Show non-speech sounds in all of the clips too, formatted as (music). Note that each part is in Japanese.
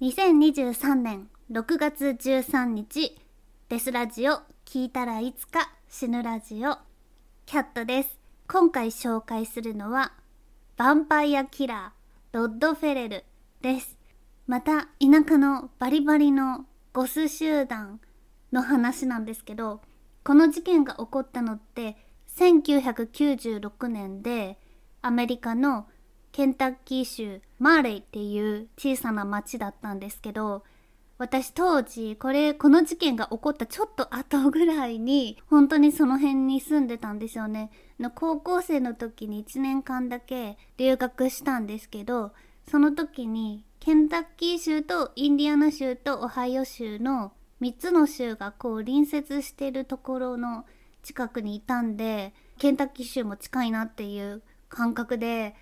2023年6月13日デスラジオ聞いたらいつか死ぬラジオキャットです。今回紹介するのはヴァンパイアキラーロッドフェレルです。また田舎のバリバリのゴス集団の話なんですけどこの事件が起こったのって1996年でアメリカのケンタッキー州マーレイっていう小さな町だったんですけど私当時これこの事件が起こったちょっと後ぐらいに本当にその辺に住んでたんですよね。高校生の時に1年間だけ留学したんですけどその時にケンタッキー州とインディアナ州とオハイオ州の3つの州がこう隣接してるところの近くにいたんでケンタッキー州も近いなっていう感覚で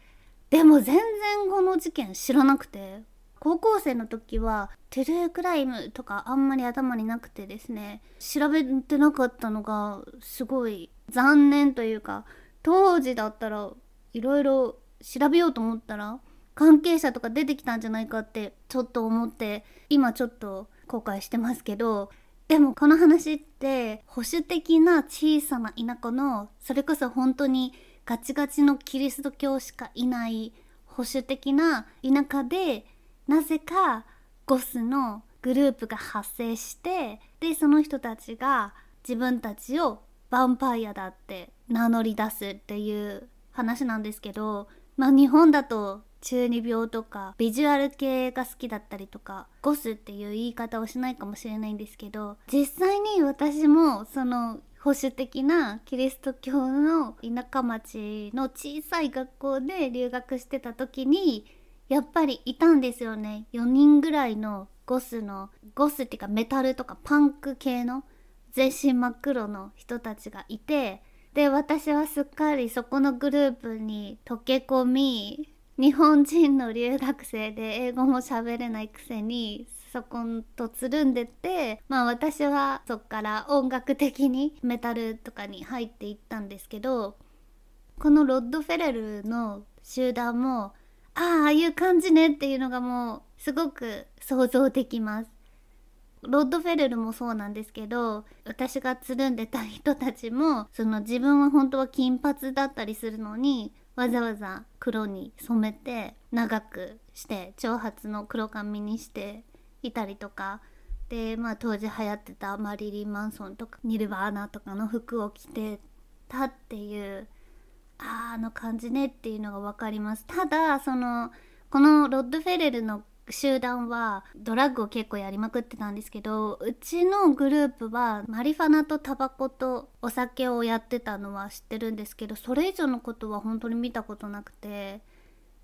でも全然この事件知らなくて。高校生の時はトゥルークライムとかあんまり頭になくてですね。調べてなかったのがすごい残念というか当時だったらいろいろ調べようと思ったら関係者とか出てきたんじゃないかってちょっと思って今ちょっと後悔してますけどでもこの話って保守的な小さな田舎のそれこそ本当にガチガチのキリスト教しかいない保守的な田舎でなぜかゴスのグループが発生してでその人たちが自分たちをヴァンパイアだって名乗り出すっていう話なんですけどまあ日本だと中二病とかビジュアル系が好きだったりとかゴスっていう言い方をしないかもしれないんですけど実際に私もその保守的なキリスト教の田舎町の小さい学校で留学してた時にやっぱりいたんですよね。4人ぐらいのゴスのゴスっていうかメタルとかパンク系の全身真っ黒の人たちがいてで私はすっかりそこのグループに溶け込み日本人の留学生で英語も喋れないくせにそことつるんでってまあ私はそっから音楽的にメタルとかに入っていったんですけどこのロッドフェレルの集団もああああいう感じねっていうのがもうすごく想像できます。ロッドフェレルもそうなんですけど私がつるんでた人たちもその自分は本当は金髪だったりするのにわざわざ黒に染めて長くして長髪の黒髪にしていたりとか。でまあ当時流行ってたマリリン・マンソンとかニルバーナとかの服を着てたっていうああの感じねっていうのが分かります。ただそのこのロッドフェレルの集団はドラッグを結構やりまくってたんですけどうちのグループはマリファナとタバコとお酒をやってたのは知ってるんですけどそれ以上のことは本当に見たことなくて。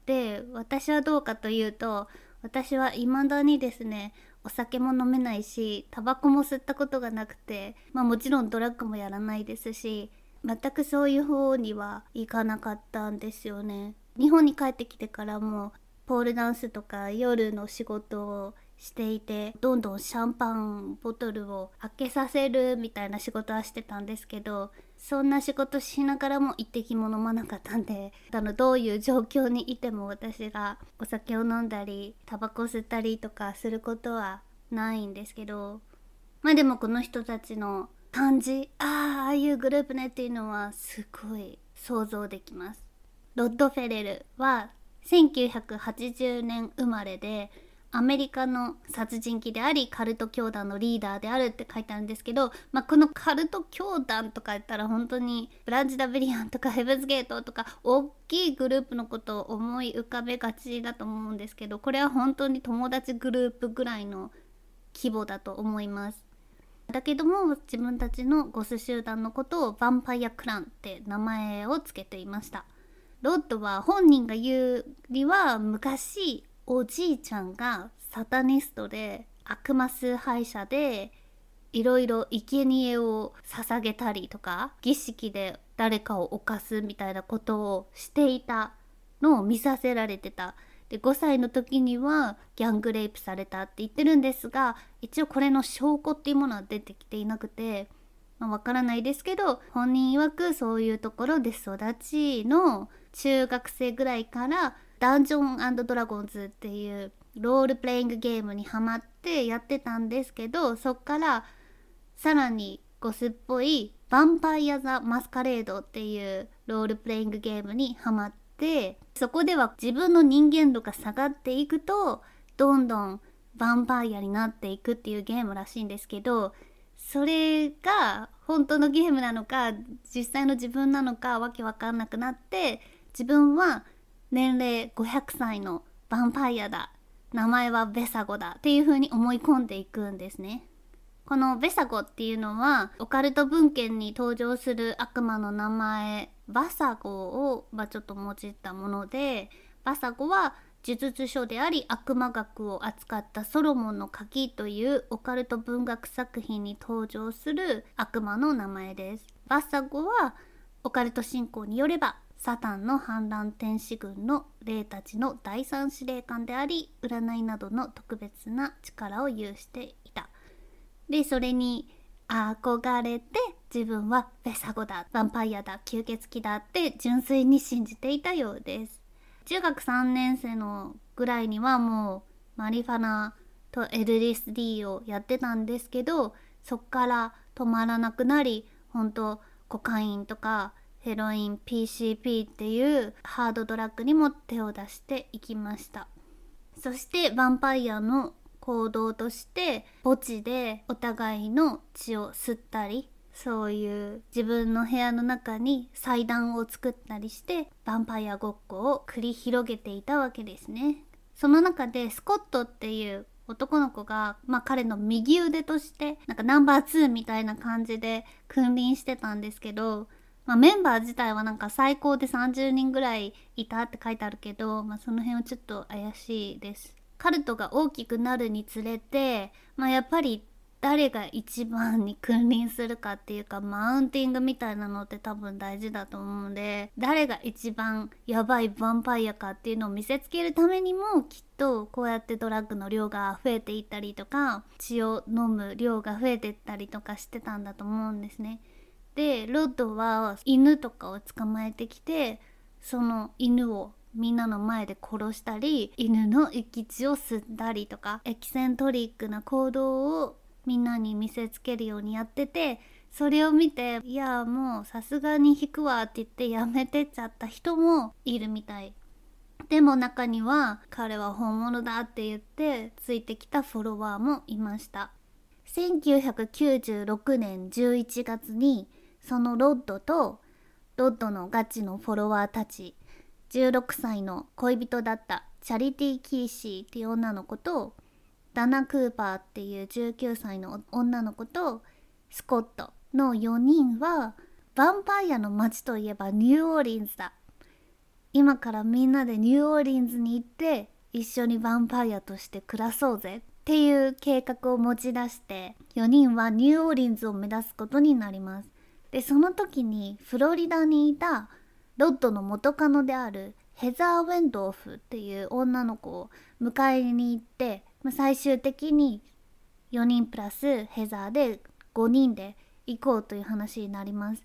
で私はどうかというと私は未だにですねお酒も飲めないしタバコも吸ったことがなくてまあもちろんドラッグもやらないですし全くそういう方にはいかなかったんですよね。日本に帰ってきてからもポールダンスとか夜の仕事をしていてどんどんシャンパンボトルを開けさせるみたいな仕事はしてたんですけどそんな仕事しながらも一滴も飲まなかったんであのどういう状況にいても私がお酒を飲んだりタバコ吸ったりとかすることはないんですけどまあでもこの人たちの感じあああいうグループねっていうのはすごい想像できます。ロッドフェレルは1980年生まれでアメリカの殺人鬼でありカルト教団のリーダーであるって書いてあるんですけど、まあ、このカルト教団とか言ったら本当にブランジ・ダビリアンとか (laughs) ヘブンズ・ゲートとか大きいグループのことを思い浮かべがちだと思うんですけどこれは本当に友達グループぐらいの規模だと思います。だけども自分たちのゴス集団のことをヴァンパイアクランって名前を付けていました。ロッドは本人が言うよりは昔おじいちゃんがサタニストで悪魔崇拝者でいろいろ生贄を捧げたりとか儀式で誰かを犯すみたいなことをしていたのを見させられてた。で5歳の時にはギャングレイプされたって言ってるんですが一応これの証拠っていうものは出てきていなくてわ、まあ、からないですけど本人曰くそういうところで育ちの中学生ぐらいからダンジョンドラゴンズっていうロールプレイングゲームにハマってやってたんですけどそっからさらにゴスっぽい「ヴァンパイア・ザ・マスカレード」っていうロールプレイングゲームにハマってそこでは自分の人間度が下がっていくとどんどんヴァンパイアになっていくっていうゲームらしいんですけどそれが本当のゲームなのか実際の自分なのかわけわかんなくなって自分は年齢500歳のヴァンパイアだ名前はベサゴだっていう風に思い込んでいくんですね。このベサゴっていうのはオカルト文献に登場する悪魔の名前バサゴを、まあ、ちょっと用いたものでバサゴは呪術書であり悪魔学を扱ったソロモンの鍵というオカルト文学作品に登場する悪魔の名前です。バサゴはオカルト信仰によればサタンの反乱天使軍の霊たちの第三司令官であり占いなどの特別な力を有していた。でそれに憧れて自分はベサゴだヴァンパイアだ吸血鬼だって純粋に信じていたようです。中学3年生のぐらいにはもうマリファナと LSD をやってたんですけどそっから止まらなくなり本当コカインとかヘロイン PCP っていうハードドラッグにも手を出していきましたそしてヴァンパイアの行動として墓地でお互いの血を吸ったりそういう自分の部屋の中に祭壇を作ったりしてヴァンパイアごっこを繰り広げていたわけですね。その中でスコットっていう男の子が、まあ、彼の右腕としてなんかナンバー2みたいな感じで君臨してたんですけど、まあ、メンバー自体はなんか最高で30人ぐらいいたって書いてあるけど、まあ、その辺はちょっと怪しいです。カルトが大きくなるにつれて、まあ、やっぱり誰が一番に君臨するかっていうかマウンティングみたいなのって多分大事だと思うんで誰が一番やばいヴァンパイアかっていうのを見せつけるためにもきっとこうやってドラッグの量が増えていったりとか血を飲む量が増えていったりとかしてたんだと思うんですね。でロッドは犬とかを捕まえてきてその犬をみんなの前で殺したり犬の生き血を吸ったりとかエキセントリックな行動をみんなに見せつけるようにやっててそれを見ていやもうさすがに引くわって言ってやめてっちゃった人もいるみたい。でも中には彼は本物だって言ってついてきたフォロワーもいました。1996年11月にそのロッドとロッドのガチのフォロワーたち16歳の恋人だったチャリティ・キーシーっていう女の子とダナ・クーパーっていう19歳の女の子とスコットの4人はヴァンパイアの街といえばニューオーリンズだ。今からみんなでニューオーリンズに行って一緒にヴァンパイアとして暮らそうぜっていう計画を持ち出して4人はニューオーリンズを目指すことになります。でその時にフロリダにいたロッドの元カノであるヘザー・ウェンドーフっていう女の子を迎えに行ってまあ、最終的に4人プラスヘザーで5人で行こうという話になります。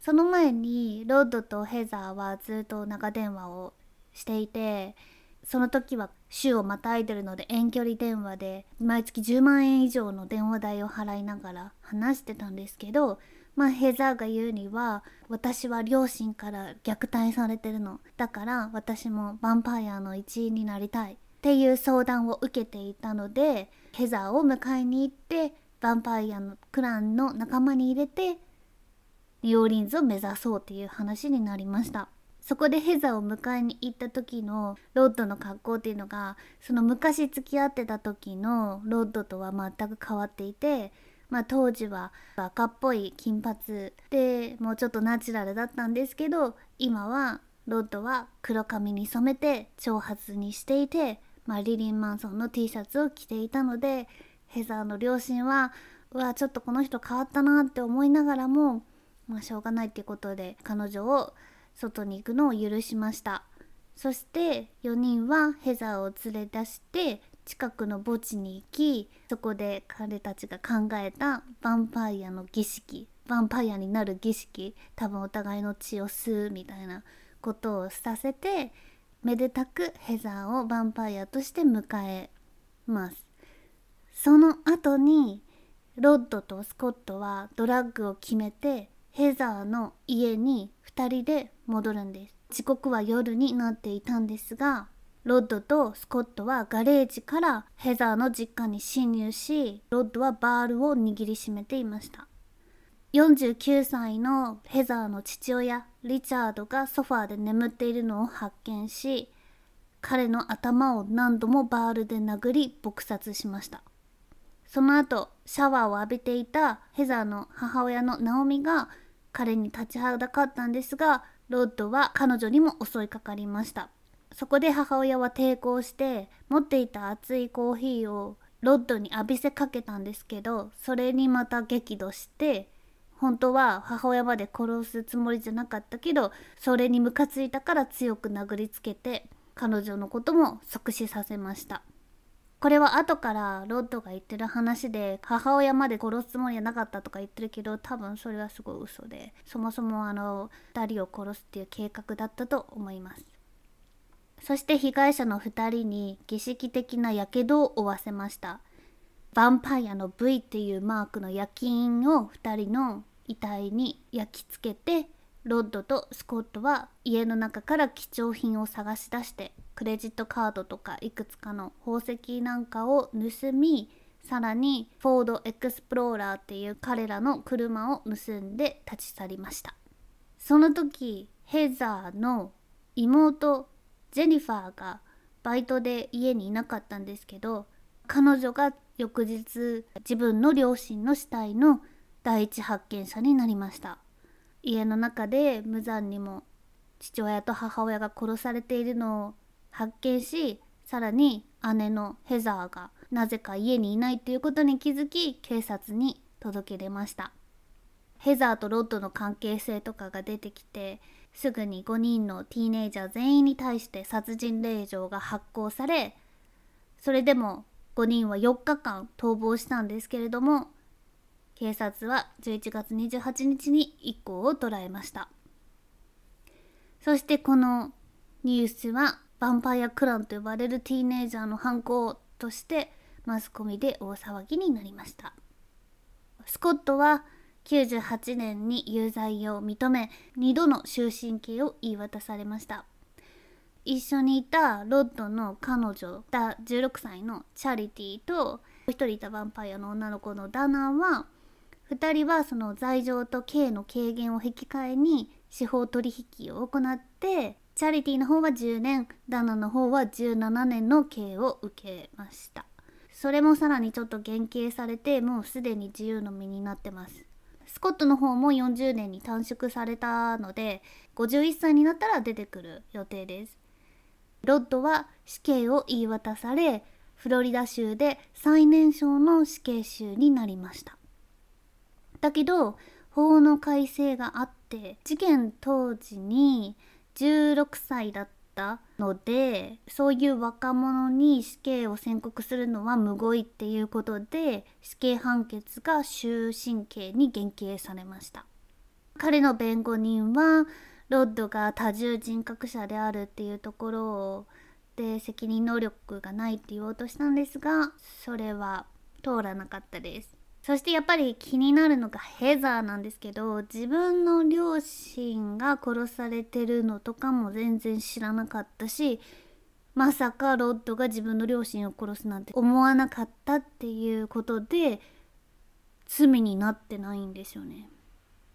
その前にロッドとヘザーはずっと長電話をしていてその時は週をまたいでるので遠距離電話で毎月10万円以上の電話代を払いながら話してたんですけどまあヘザーが言うには私は両親から虐待されてるの。だから私もヴァンパイアの一員になりたい。っていう相談を受けていたのでヘザーを迎えに行ってヴァンパイアのクランの仲間に入れてニューオーリンズを目指そうっていう話になりました。そこでヘザーを迎えに行った時のロッドの格好っていうのがその昔付き合ってた時のロッドとは全く変わっていてまあ当時は赤っぽい金髪でもうちょっとナチュラルだったんですけど今はロッドは黒髪に染めて長髪にしていてまあ、リリン・マンソンの T シャツを着ていたのでヘザーの両親はうわちょっとこの人変わったなって思いながらもまあしょうがないっていうことで彼女を外に行くのを許しました。そして4人はヘザーを連れ出して近くの墓地に行きそこで彼たちが考えたヴァンパイアの儀式ヴァンパイアになる儀式多分お互いの血を吸うみたいなことをさせてめでたくヘザーをヴァンパイアとして迎えます。その後にロッドとスコットはドラッグを決めてヘザーの家に2人で戻るんです。時刻は夜になっていたんですがロッドとスコットはガレージからヘザーの実家に侵入しロッドはバールを握りしめていました。49歳のヘザーの父親リチャードがソファーで眠っているのを発見し彼の頭を何度もバールで殴り撲殺しました。その後シャワーを浴びていたヘザーの母親のナオミが彼に立ちはだかったんですがロッドは彼女にも襲いかかりました。そこで母親は抵抗して持っていた熱いコーヒーをロッドに浴びせかけたんですけどそれにまた激怒して本当は母親まで殺すつもりじゃなかったけどそれにムカついたから強く殴りつけて彼女のことも即死させました。これは後からロッドが言ってる話で母親まで殺すつもりはなかったとか言ってるけど多分それはすごい嘘でそもそもあの2人を殺すっていう計画だったと思います。そして被害者の2人に儀式的な火傷を負わせました。ヴァンパイアの V っていうマークの焼き印を2人の遺体に焼き付けてロッドとスコットは家の中から貴重品を探し出してクレジットカードとかいくつかの宝石なんかを盗みさらにフォードエクスプローラーっていう彼らの車を盗んで立ち去りました。その時ヘザーの妹ジェニファーがバイトで家にいなかったんですけど彼女が翌日自分の両親の死体の第一発見者になりました。家の中で無残にも父親と母親が殺されているのを発見しさらに姉のヘザーがなぜか家にいないっていうことに気づき警察に届け出ました。ヘザーとロッドの関係性とかが出てきてすぐに5人のティーネイジャー全員に対して殺人令状が発行されそれでも5人は4日間逃亡したんですけれども警察は11月28日に一行を捕らえました。そしてこのニュースはヴァンパイアクランと呼ばれるティーネイジャーの犯行としてマスコミで大騒ぎになりました。スコットは98年に有罪を認め2度の終身刑を言い渡されました。一緒にいたロッドの彼女だ16歳のチャリティと1人いたヴァンパイアの女の子のダナーは2人はその罪状と刑の軽減を引き換えに司法取引を行ってチャリティの方は10年ダナの方は17年の刑を受けました。それもさらにちょっと減刑されてもうすでに自由の身になってます。スコットの方も40年に短縮されたので51歳になったら出てくる予定です。ロッドは死刑を言い渡されフロリダ州で最年少の死刑囚になりました。だけど法の改正があって事件当時に16歳だったのでそういう若者に死刑を宣告するのはむごいっていうことで死刑判決が終身刑に減刑されました。彼の弁護人はロッドが多重人格者であるっていうところをで責任能力がないって言おうとしたんですがそれは通らなかったです。そしてやっぱり気になるのがヘザーなんですけど自分の両親が殺されてるのとかも全然知らなかったしまさかロッドが自分の両親を殺すなんて思わなかったっていうことで罪になってないんですよね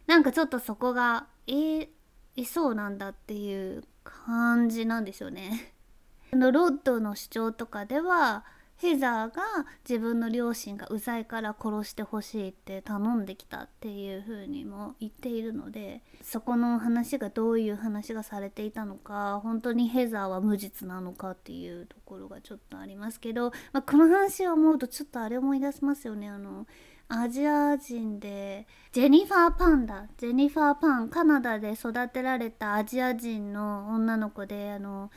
なんかちょっとそこがえー、いそうなんだっていう感じなんですよね。(laughs) ロッドの主張とかではヘザーが自分の両親がうざいから殺してほしいって頼んできたっていう風にも言っているのでそこの話がどういう話がされていたのか本当にヘザーは無実なのかっていうところがちょっとありますけど、まあ、この話を思うとちょっとあれ思い出しますよね。あのアジア人でジェニファー・パンだジェニファー・パンカナダで育てられたアジア人の女の子であの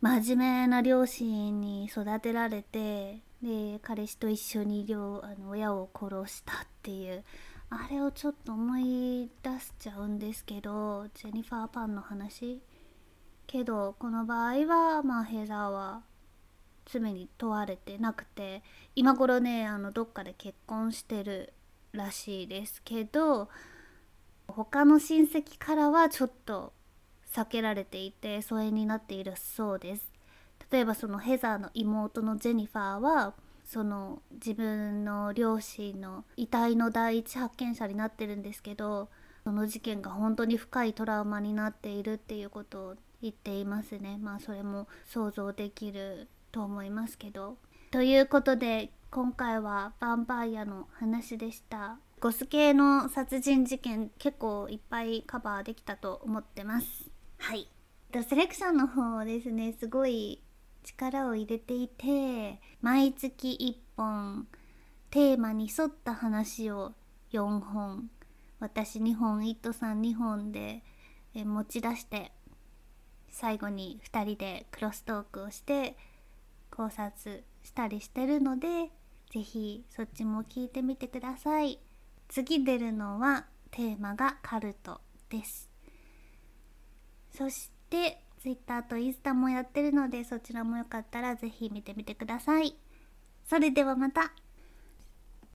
真面目な両親に育てられてで彼氏と一緒に両あの親を殺したっていう。あれをちょっと思い出しちゃうんですけどジェニファー・パンの話？けどこの場合はまあヘザーは罪に問われてなくて今頃ねあのどっかで結婚してるらしいですけど他の親戚からはちょっと避けられていて疎遠になっているそうです。例えばそのヘザーの妹のジェニファーはその自分の両親の遺体の第一発見者になってるんですけどその事件が本当に深いトラウマになっているっていうことを言っていますね。まあそれも想像できると思いますけど。ということで今回はヴァンパイアの話でした。ゴス系の殺人事件結構いっぱいカバーできたと思ってます。はい。セレクションの方ですねすごい力を入れていて毎月1本テーマに沿った話を4本私2本イットさん2本で持ち出して最後に2人でクロストークをして考察したりしてるので是非そっちも聞いてみてください。次出るのはテーマがカルトです。そしてツイッターとインスタもやってるのでそちらもよかったら是非見てみてください。それではまた。